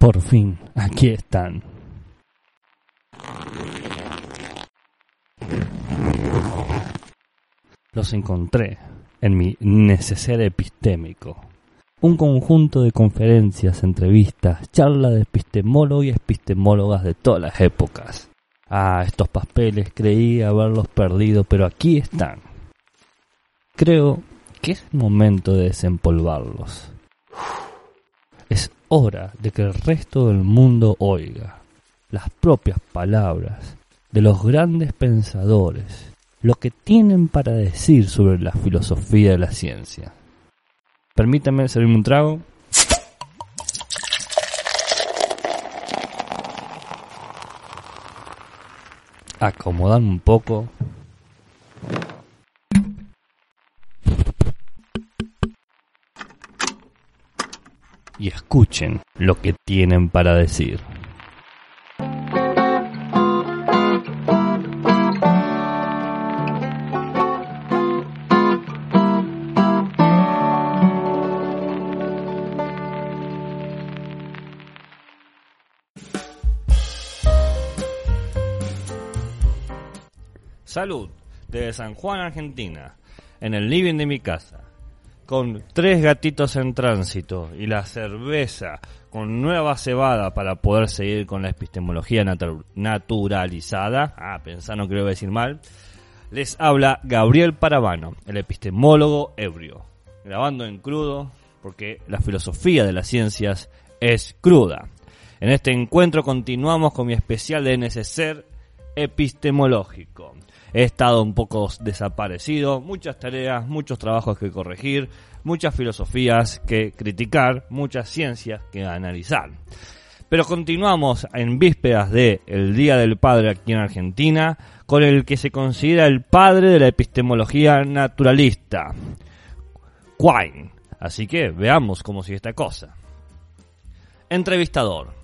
Por fin, aquí están. Los encontré en mi neceser epistémico. Un conjunto de conferencias, entrevistas, charlas de epistemólogos y epistemólogas de todas las épocas. Ah, estos papeles creí haberlos perdido, pero aquí están. Creo que es momento de desempolvarlos. Es hora de que el resto del mundo oiga las propias palabras de los grandes pensadores, lo que tienen para decir sobre la filosofía de la ciencia. Permítanme servirme un trago. Acomodarme un poco. Y escuchen lo que tienen para decir. Salud, desde San Juan, Argentina, en el living de mi casa, con tres gatitos en tránsito y la cerveza con nueva cebada para poder seguir con la epistemología natu- naturalizada. Ah, lo iba a decir mal. Les habla Gabriel Paravano, el epistemólogo ebrio, grabando en crudo porque la filosofía de las ciencias es cruda. En este encuentro continuamos con mi especial de neceser epistemológico. He estado un poco desaparecido, muchas tareas, muchos trabajos que corregir, muchas filosofías que criticar, muchas ciencias que analizar. Pero continuamos en vísperas de el Día del Padre aquí en Argentina, con el que se considera el padre de la epistemología naturalista, Quine. Así que veamos cómo sigue esta cosa. Entrevistador.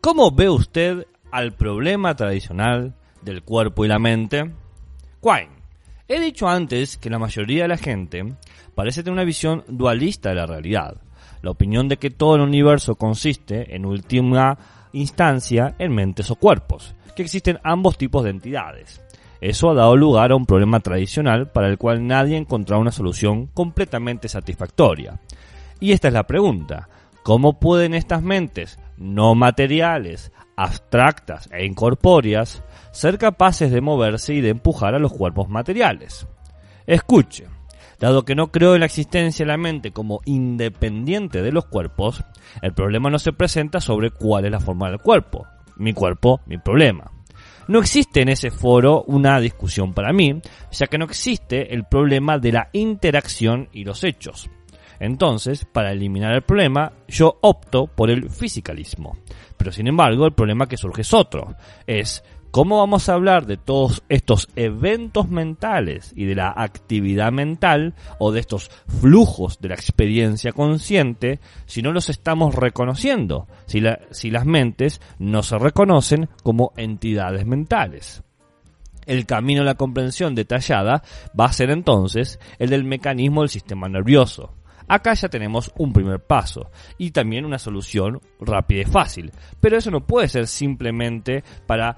¿Cómo ve usted al problema tradicional del cuerpo y la mente? Quine. He dicho antes que la mayoría de la gente parece tener una visión dualista de la realidad. La opinión de que todo el universo consiste, en última instancia, en mentes o cuerpos, que existen ambos tipos de entidades. Eso ha dado lugar a un problema tradicional para el cual nadie ha encontrado una solución completamente satisfactoria. Y esta es la pregunta. ¿Cómo pueden estas mentes no materiales, abstractas e incorpóreas ser capaces de moverse y de empujar a los cuerpos materiales? Escuche, dado que no creo en la existencia de la mente como independiente de los cuerpos, el problema no se presenta sobre cuál es la forma del cuerpo. Mi cuerpo, mi problema. No existe en ese foro una discusión para mí, ya que no existe el problema de la interacción y los hechos. Entonces, para eliminar el problema, yo opto por el fisicalismo. Pero sin embargo, el problema que surge es otro. Es cómo vamos a hablar de todos estos eventos mentales y de la actividad mental o de estos flujos de la experiencia consciente si no los estamos reconociendo, si, la- si las mentes no se reconocen como entidades mentales. El camino a la comprensión detallada va a ser entonces el del mecanismo del sistema nervioso. Acá ya tenemos un primer paso y también una solución rápida y fácil, pero eso no puede ser simplemente para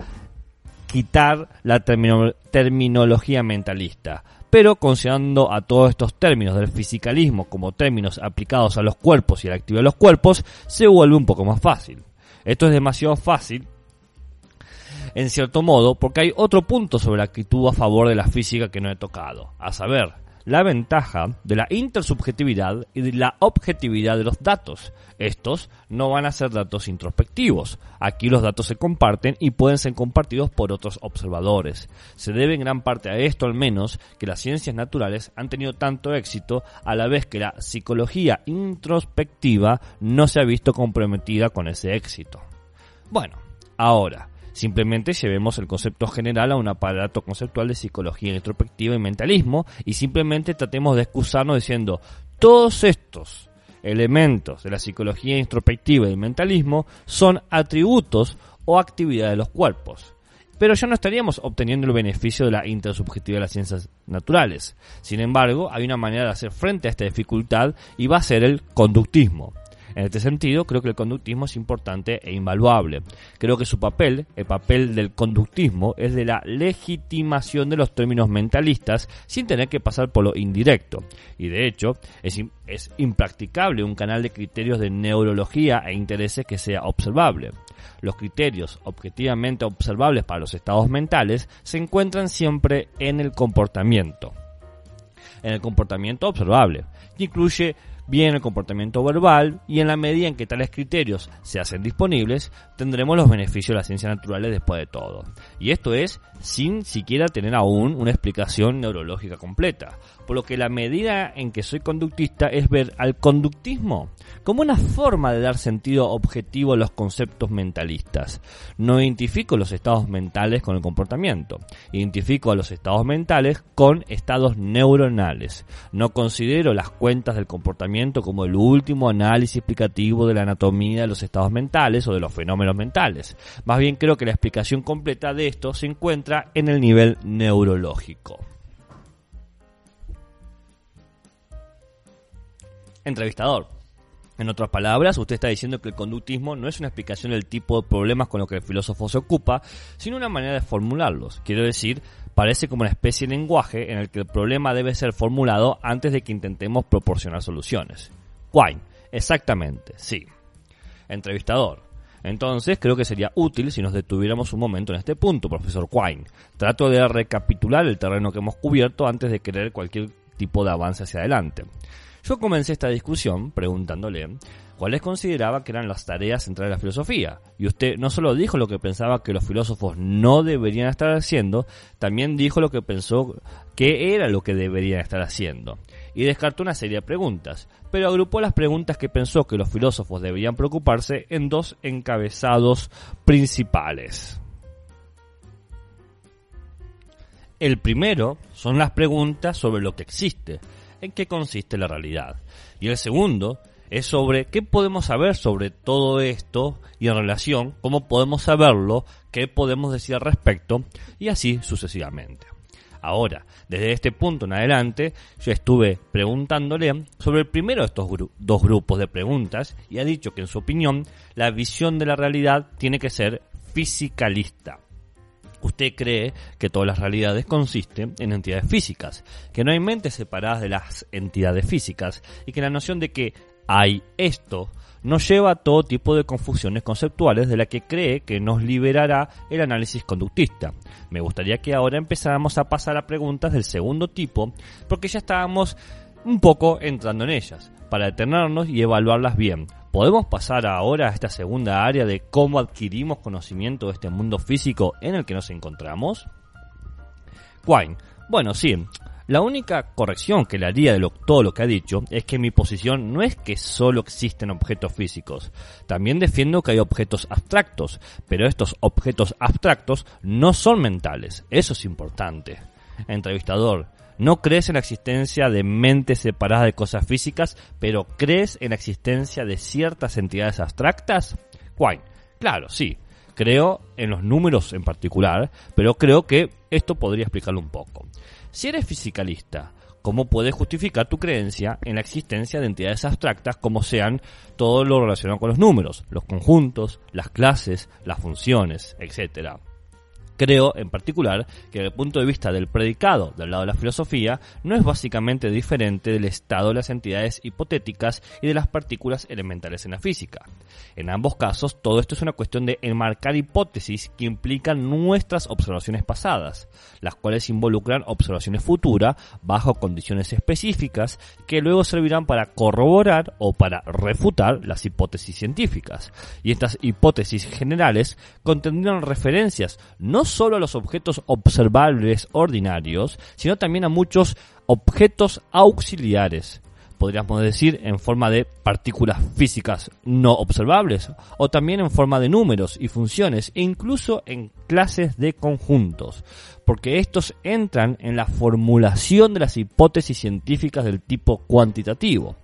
quitar la termino- terminología mentalista. Pero considerando a todos estos términos del fisicalismo como términos aplicados a los cuerpos y a la actividad de los cuerpos, se vuelve un poco más fácil. Esto es demasiado fácil en cierto modo, porque hay otro punto sobre la actitud a favor de la física que no he tocado, a saber, la ventaja de la intersubjetividad y de la objetividad de los datos. Estos no van a ser datos introspectivos. Aquí los datos se comparten y pueden ser compartidos por otros observadores. Se debe en gran parte a esto al menos que las ciencias naturales han tenido tanto éxito a la vez que la psicología introspectiva no se ha visto comprometida con ese éxito. Bueno, ahora, simplemente llevemos el concepto general a un aparato conceptual de psicología introspectiva y mentalismo y simplemente tratemos de excusarnos diciendo todos estos elementos de la psicología introspectiva y mentalismo son atributos o actividades de los cuerpos. Pero ya no estaríamos obteniendo el beneficio de la intersubjetividad de las ciencias naturales. Sin embargo, hay una manera de hacer frente a esta dificultad y va a ser el conductismo. En este sentido, creo que el conductismo es importante e invaluable. Creo que su papel, el papel del conductismo, es de la legitimación de los términos mentalistas sin tener que pasar por lo indirecto. Y de hecho, es, impracticable un canal de criterios de neurología e intereses que sea observable. Los criterios objetivamente observables para los estados mentales se encuentran siempre en el comportamiento. En el comportamiento observable, que incluye bien el comportamiento verbal y en la medida en que tales criterios se hacen disponibles, tendremos los beneficios de las ciencias naturales después de todo. Y esto es sin siquiera tener aún una explicación neurológica completa. Por lo que la medida en que soy conductista es ver al conductismo como una forma de dar sentido objetivo a los conceptos mentalistas. No identifico los estados mentales con el comportamiento, identifico a los estados mentales con estados neuronales. No considero las cuentas del comportamiento como el último análisis explicativo de la anatomía de los estados mentales o de los fenómenos mentales. Más bien creo que la explicación completa de esto se encuentra en el nivel neurológico. Entrevistador. En otras palabras, usted está diciendo que el conductismo no es una explicación del tipo de problemas con los que el filósofo se ocupa, sino una manera de formularlos. Quiero decir, parece como una especie de lenguaje en el que el problema debe ser formulado antes de que intentemos proporcionar soluciones. Quine, exactamente, sí. Entrevistador. Entonces creo que sería útil si nos detuviéramos un momento en este punto, profesor Quine. Trato de recapitular el terreno que hemos cubierto antes de querer cualquier tipo de avance hacia adelante. Yo comencé esta discusión preguntándole cuáles consideraba que eran las tareas centrales de la filosofía. Y usted no solo dijo lo que pensaba que los filósofos no deberían estar haciendo, también dijo lo que pensó que era lo que deberían estar haciendo. Y descartó una serie de preguntas, pero agrupó las preguntas que pensó que los filósofos deberían preocuparse en dos encabezados principales. El primero son las preguntas sobre lo que existe, en qué consiste la realidad. Y el segundo es sobre qué podemos saber sobre todo esto y en relación, cómo podemos saberlo, qué podemos decir al respecto y así sucesivamente. Ahora, desde este punto en adelante, yo estuve preguntándole sobre el primero de estos dos grupos de preguntas y ha dicho que en su opinión la visión de la realidad tiene que ser fisicalista. Usted cree que todas las realidades consisten en entidades físicas, que no hay mentes separadas de las entidades físicas y que la noción de que hay esto nos lleva a todo tipo de confusiones conceptuales de la que cree que nos liberará el análisis conductista. Me gustaría que ahora empezáramos a pasar a preguntas del segundo tipo, porque ya estábamos un poco entrando en ellas, para detenernos y evaluarlas bien, ¿Podemos pasar ahora a esta segunda área de cómo adquirimos conocimiento de este mundo físico en el que nos encontramos? Quine. Bueno, sí. La única corrección que le haría de todo lo que ha dicho es que mi posición no es que solo existen objetos físicos. También defiendo que hay objetos abstractos, pero estos objetos abstractos no son mentales. Eso es importante. Entrevistador, no crees en la existencia de mentes separadas de cosas físicas, pero crees en la existencia de ciertas entidades abstractas? Quine, claro, sí. Creo en los números en particular, pero creo que esto podría explicarlo un poco. Si eres fisicalista, ¿cómo puedes justificar tu creencia en la existencia de entidades abstractas como sean todo lo relacionado con los números, los conjuntos, las clases, las funciones, etcétera? Creo, en particular, que desde el punto de vista del predicado del lado de la filosofía, no es básicamente diferente del estado de las entidades hipotéticas y de las partículas elementales en la física. En ambos casos, todo esto es una cuestión de enmarcar hipótesis que implican nuestras observaciones pasadas, las cuales involucran observaciones futuras bajo condiciones específicas que luego servirán para corroborar o para refutar las hipótesis científicas. Y estas hipótesis generales contendrán referencias no solo a los objetos observables ordinarios, sino también a muchos objetos auxiliares, podríamos decir en forma de partículas físicas no observables, o también en forma de números y funciones, e incluso en clases de conjuntos, porque estos entran en la formulación de las hipótesis científicas del tipo cuantitativo.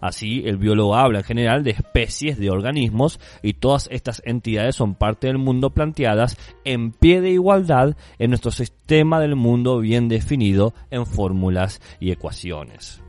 Así, el biólogo habla en general de especies de organismos y todas estas entidades son parte del mundo planteadas en pie de igualdad en nuestro sistema del mundo bien definido en fórmulas y ecuaciones.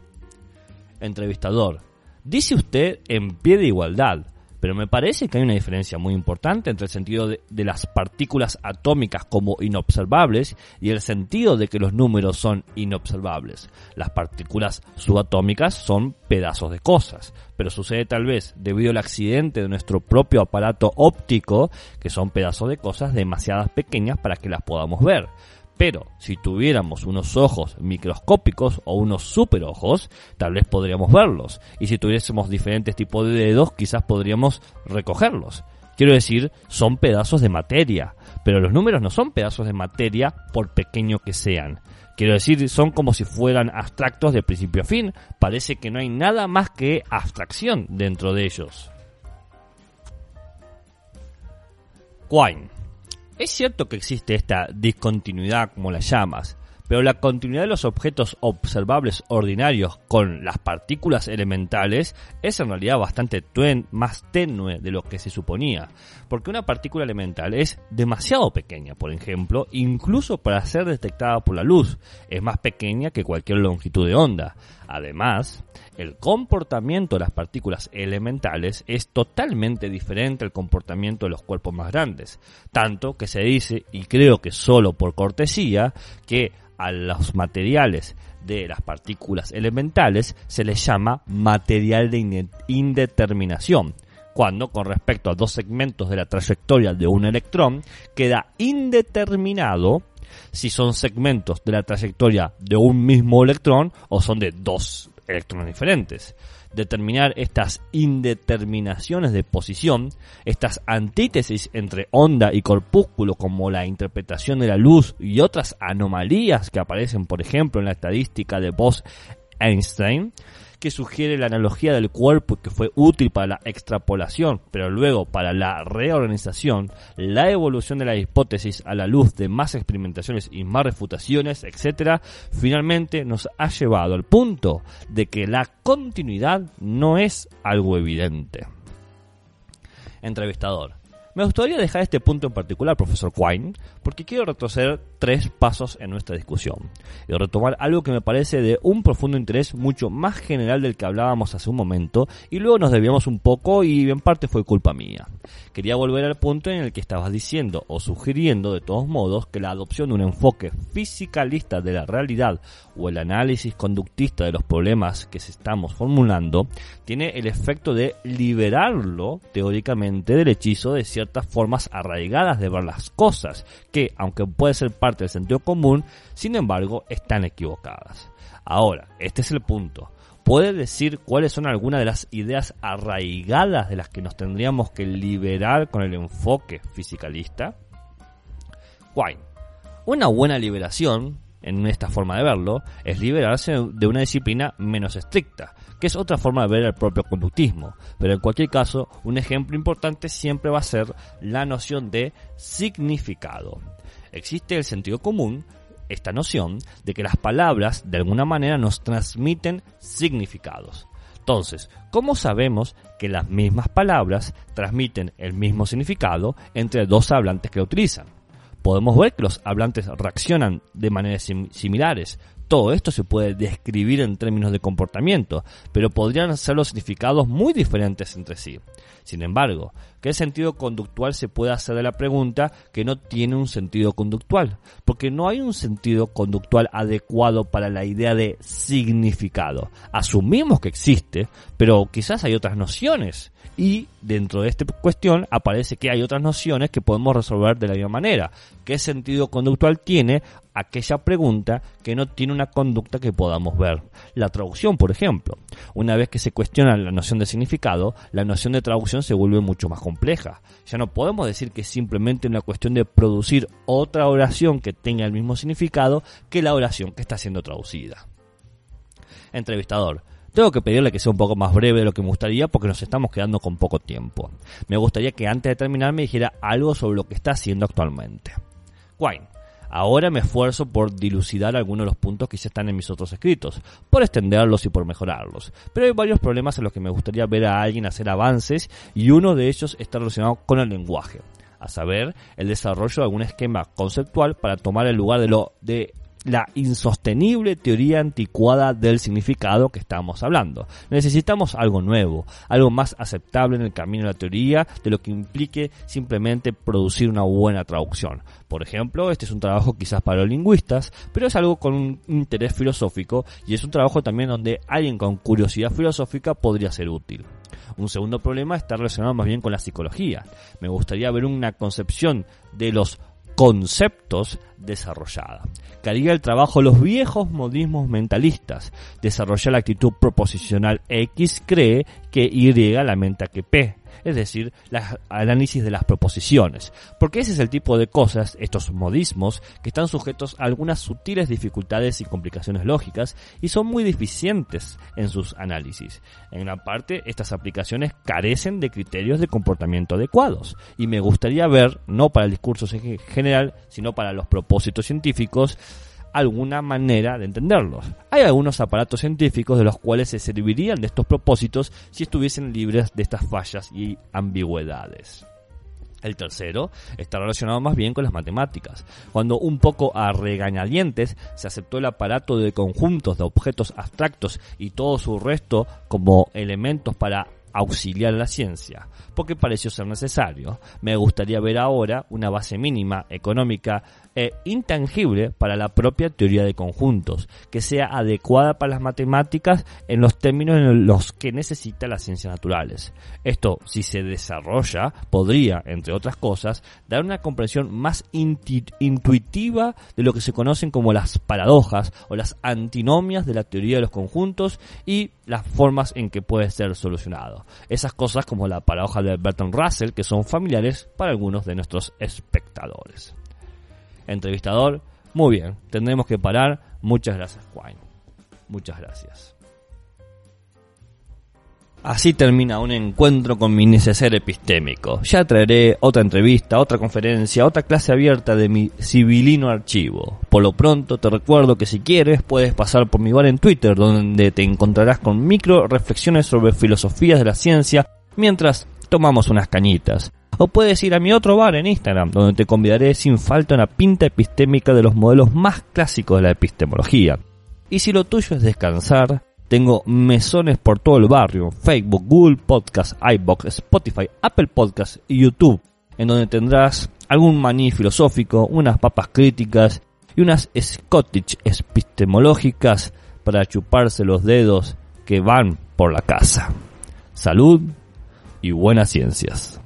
Entrevistador. Dice usted en pie de igualdad, pero me parece que hay una diferencia muy importante entre el sentido de, las partículas atómicas como inobservables y el sentido de que los números son inobservables. Las partículas subatómicas son pedazos de cosas, pero sucede tal vez debido al accidente de nuestro propio aparato óptico, que son pedazos de cosas demasiadas pequeñas para que las podamos ver. Pero si tuviéramos unos ojos microscópicos o unos superojos, tal vez podríamos verlos. Y si tuviésemos diferentes tipos de dedos, quizás podríamos recogerlos. Quiero decir, son pedazos de materia. Pero los números no son pedazos de materia por pequeño que sean. Quiero decir, son como si fueran abstractos de principio a fin. Parece que no hay nada más que abstracción dentro de ellos. Quine. Es cierto que existe esta discontinuidad, como la llamas, pero la continuidad de los objetos observables ordinarios con las partículas elementales es en realidad bastante más tenue de lo que se suponía, porque una partícula elemental es demasiado pequeña, por ejemplo, incluso para ser detectada por la luz, es más pequeña que cualquier longitud de onda. Además, el comportamiento de las partículas elementales es totalmente diferente al comportamiento de los cuerpos más grandes, tanto que se dice, y creo que solo por cortesía, que a los materiales de las partículas elementales se les llama material de indeterminación, cuando con respecto a dos segmentos de la trayectoria de un electrón queda indeterminado si son segmentos de la trayectoria de un mismo electrón o son de dos electrones diferentes determinar estas indeterminaciones de posición, estas antítesis entre onda y corpúsculo como la interpretación de la luz y otras anomalías que aparecen por ejemplo en la estadística de Bose-Einstein, que sugiere la analogía del cuerpo que fue útil para la extrapolación, pero luego para la reorganización, la evolución de la hipótesis a la luz de más experimentaciones y más refutaciones, etc., finalmente nos ha llevado al punto de que la continuidad no es algo evidente. Entrevistador. Me gustaría dejar este punto en particular, profesor Quine, porque quiero retroceder tres pasos en nuestra discusión y retomar algo que me parece de un profundo interés mucho más general del que hablábamos hace un momento y luego nos debíamos un poco y en parte fue culpa mía. Quería volver al punto en el que estabas diciendo o sugiriendo de todos modos que la adopción de un enfoque fisicalista de la realidad o el análisis conductista de los problemas que estamos formulando tiene el efecto de liberarlo teóricamente del hechizo de ciertas formas arraigadas de ver las cosas, que, aunque puede ser parte del sentido común, sin embargo, están equivocadas. Ahora, este es el punto. ¿Puede decir cuáles son algunas de las ideas arraigadas de las que nos tendríamos que liberar con el enfoque fisicalista? Wine. Una buena liberación, en esta forma de verlo, es liberarse de una disciplina menos estricta, que es otra forma de ver el propio conductismo. Pero en cualquier caso, un ejemplo importante siempre va a ser la noción de significado. Existe el sentido común, esta noción de que las palabras de alguna manera nos transmiten significados. Entonces, ¿cómo sabemos que las mismas palabras transmiten el mismo significado entre dos hablantes que utilizan? Podemos ver que los hablantes reaccionan de maneras similares, todo esto se puede describir en términos de comportamiento, pero podrían ser los significados muy diferentes entre sí. Sin embargo, ¿qué sentido conductual se puede hacer de la pregunta que no tiene un sentido conductual? Porque no hay un sentido conductual adecuado para la idea de significado. Asumimos que existe, pero quizás hay otras nociones. Y dentro de esta cuestión aparece que hay otras nociones que podemos resolver de la misma manera. ¿Qué sentido conductual tiene aquella pregunta que no tiene una conducta que podamos ver? La traducción, por ejemplo. Una vez que se cuestiona la noción de significado, la noción de traducción se vuelve mucho más compleja. Ya no podemos decir que es simplemente una cuestión de producir otra oración que tenga el mismo significado que la oración que está siendo traducida. Entrevistador. Tengo que pedirle que sea un poco más breve de lo que me gustaría porque nos estamos quedando con poco tiempo. Me gustaría que antes de terminar me dijera algo sobre lo que está haciendo actualmente. Wine. Ahora me esfuerzo por dilucidar algunos de los puntos que ya están en mis otros escritos, por extenderlos y por mejorarlos. Pero hay varios problemas en los que me gustaría ver a alguien hacer avances y uno de ellos está relacionado con el lenguaje, a saber, el desarrollo de algún esquema conceptual para tomar el lugar de lo de la insostenible teoría anticuada del significado que estamos hablando. Necesitamos algo nuevo, algo más aceptable en el camino de la teoría de lo que implique simplemente producir una buena traducción. Por ejemplo, este es un trabajo quizás para los lingüistas, pero es algo con un interés filosófico y es un trabajo también donde alguien con curiosidad filosófica podría ser útil. Un segundo problema está relacionado más bien con la psicología. Me gustaría ver una concepción de los conceptos desarrollada. Que haría el trabajo los viejos modismos mentalistas. Desarrollar la actitud proposicional X cree que Y la menta que P es decir, el análisis de las proposiciones. Porque ese es el tipo de cosas, estos modismos, que están sujetos a algunas sutiles dificultades y complicaciones lógicas y son muy deficientes en sus análisis. En gran parte, estas aplicaciones carecen de criterios de comportamiento adecuados y me gustaría ver, no para el discurso en general, sino para los propósitos científicos, alguna manera de entenderlos. Hay algunos aparatos científicos de los cuales se servirían de estos propósitos si estuviesen libres de estas fallas y ambigüedades. El tercero está relacionado más bien con las matemáticas. Cuando un poco a regañadientes se aceptó el aparato de conjuntos de objetos abstractos y todo su resto como elementos para auxiliar a la ciencia, porque pareció ser necesario. Me gustaría ver ahora una base mínima económica e intangible para la propia teoría de conjuntos, que sea adecuada para las matemáticas en los términos en los que necesita las ciencias naturales. Esto, si se desarrolla, podría, entre otras cosas, dar una comprensión más intuitiva de lo que se conocen como las paradojas o las antinomias de la teoría de los conjuntos y las formas en que puede ser solucionado. Esas cosas como la paradoja de Bertrand Russell, que son familiares para algunos de nuestros espectadores entrevistador. Muy bien, tendremos que parar. Muchas gracias, Juan. Muchas gracias. Así termina un encuentro con mi neceser epistémico. Ya traeré otra entrevista, otra conferencia, otra clase abierta de mi civilino archivo. Por lo pronto te recuerdo que si quieres puedes pasar por mi bar en Twitter donde te encontrarás con micro reflexiones sobre filosofías de la ciencia mientras tomamos unas cañitas. O puedes ir a mi otro bar en Instagram, donde te convidaré sin falta una pinta epistémica de los modelos más clásicos de la epistemología. Y si lo tuyo es descansar, tengo mesones por todo el barrio, Facebook, Google Podcast, iBox, Spotify, Apple Podcast y YouTube, en donde tendrás algún maní filosófico, unas papas críticas y unas Scottish epistemológicas para chuparse los dedos que van por la casa. Salud y buenas ciencias.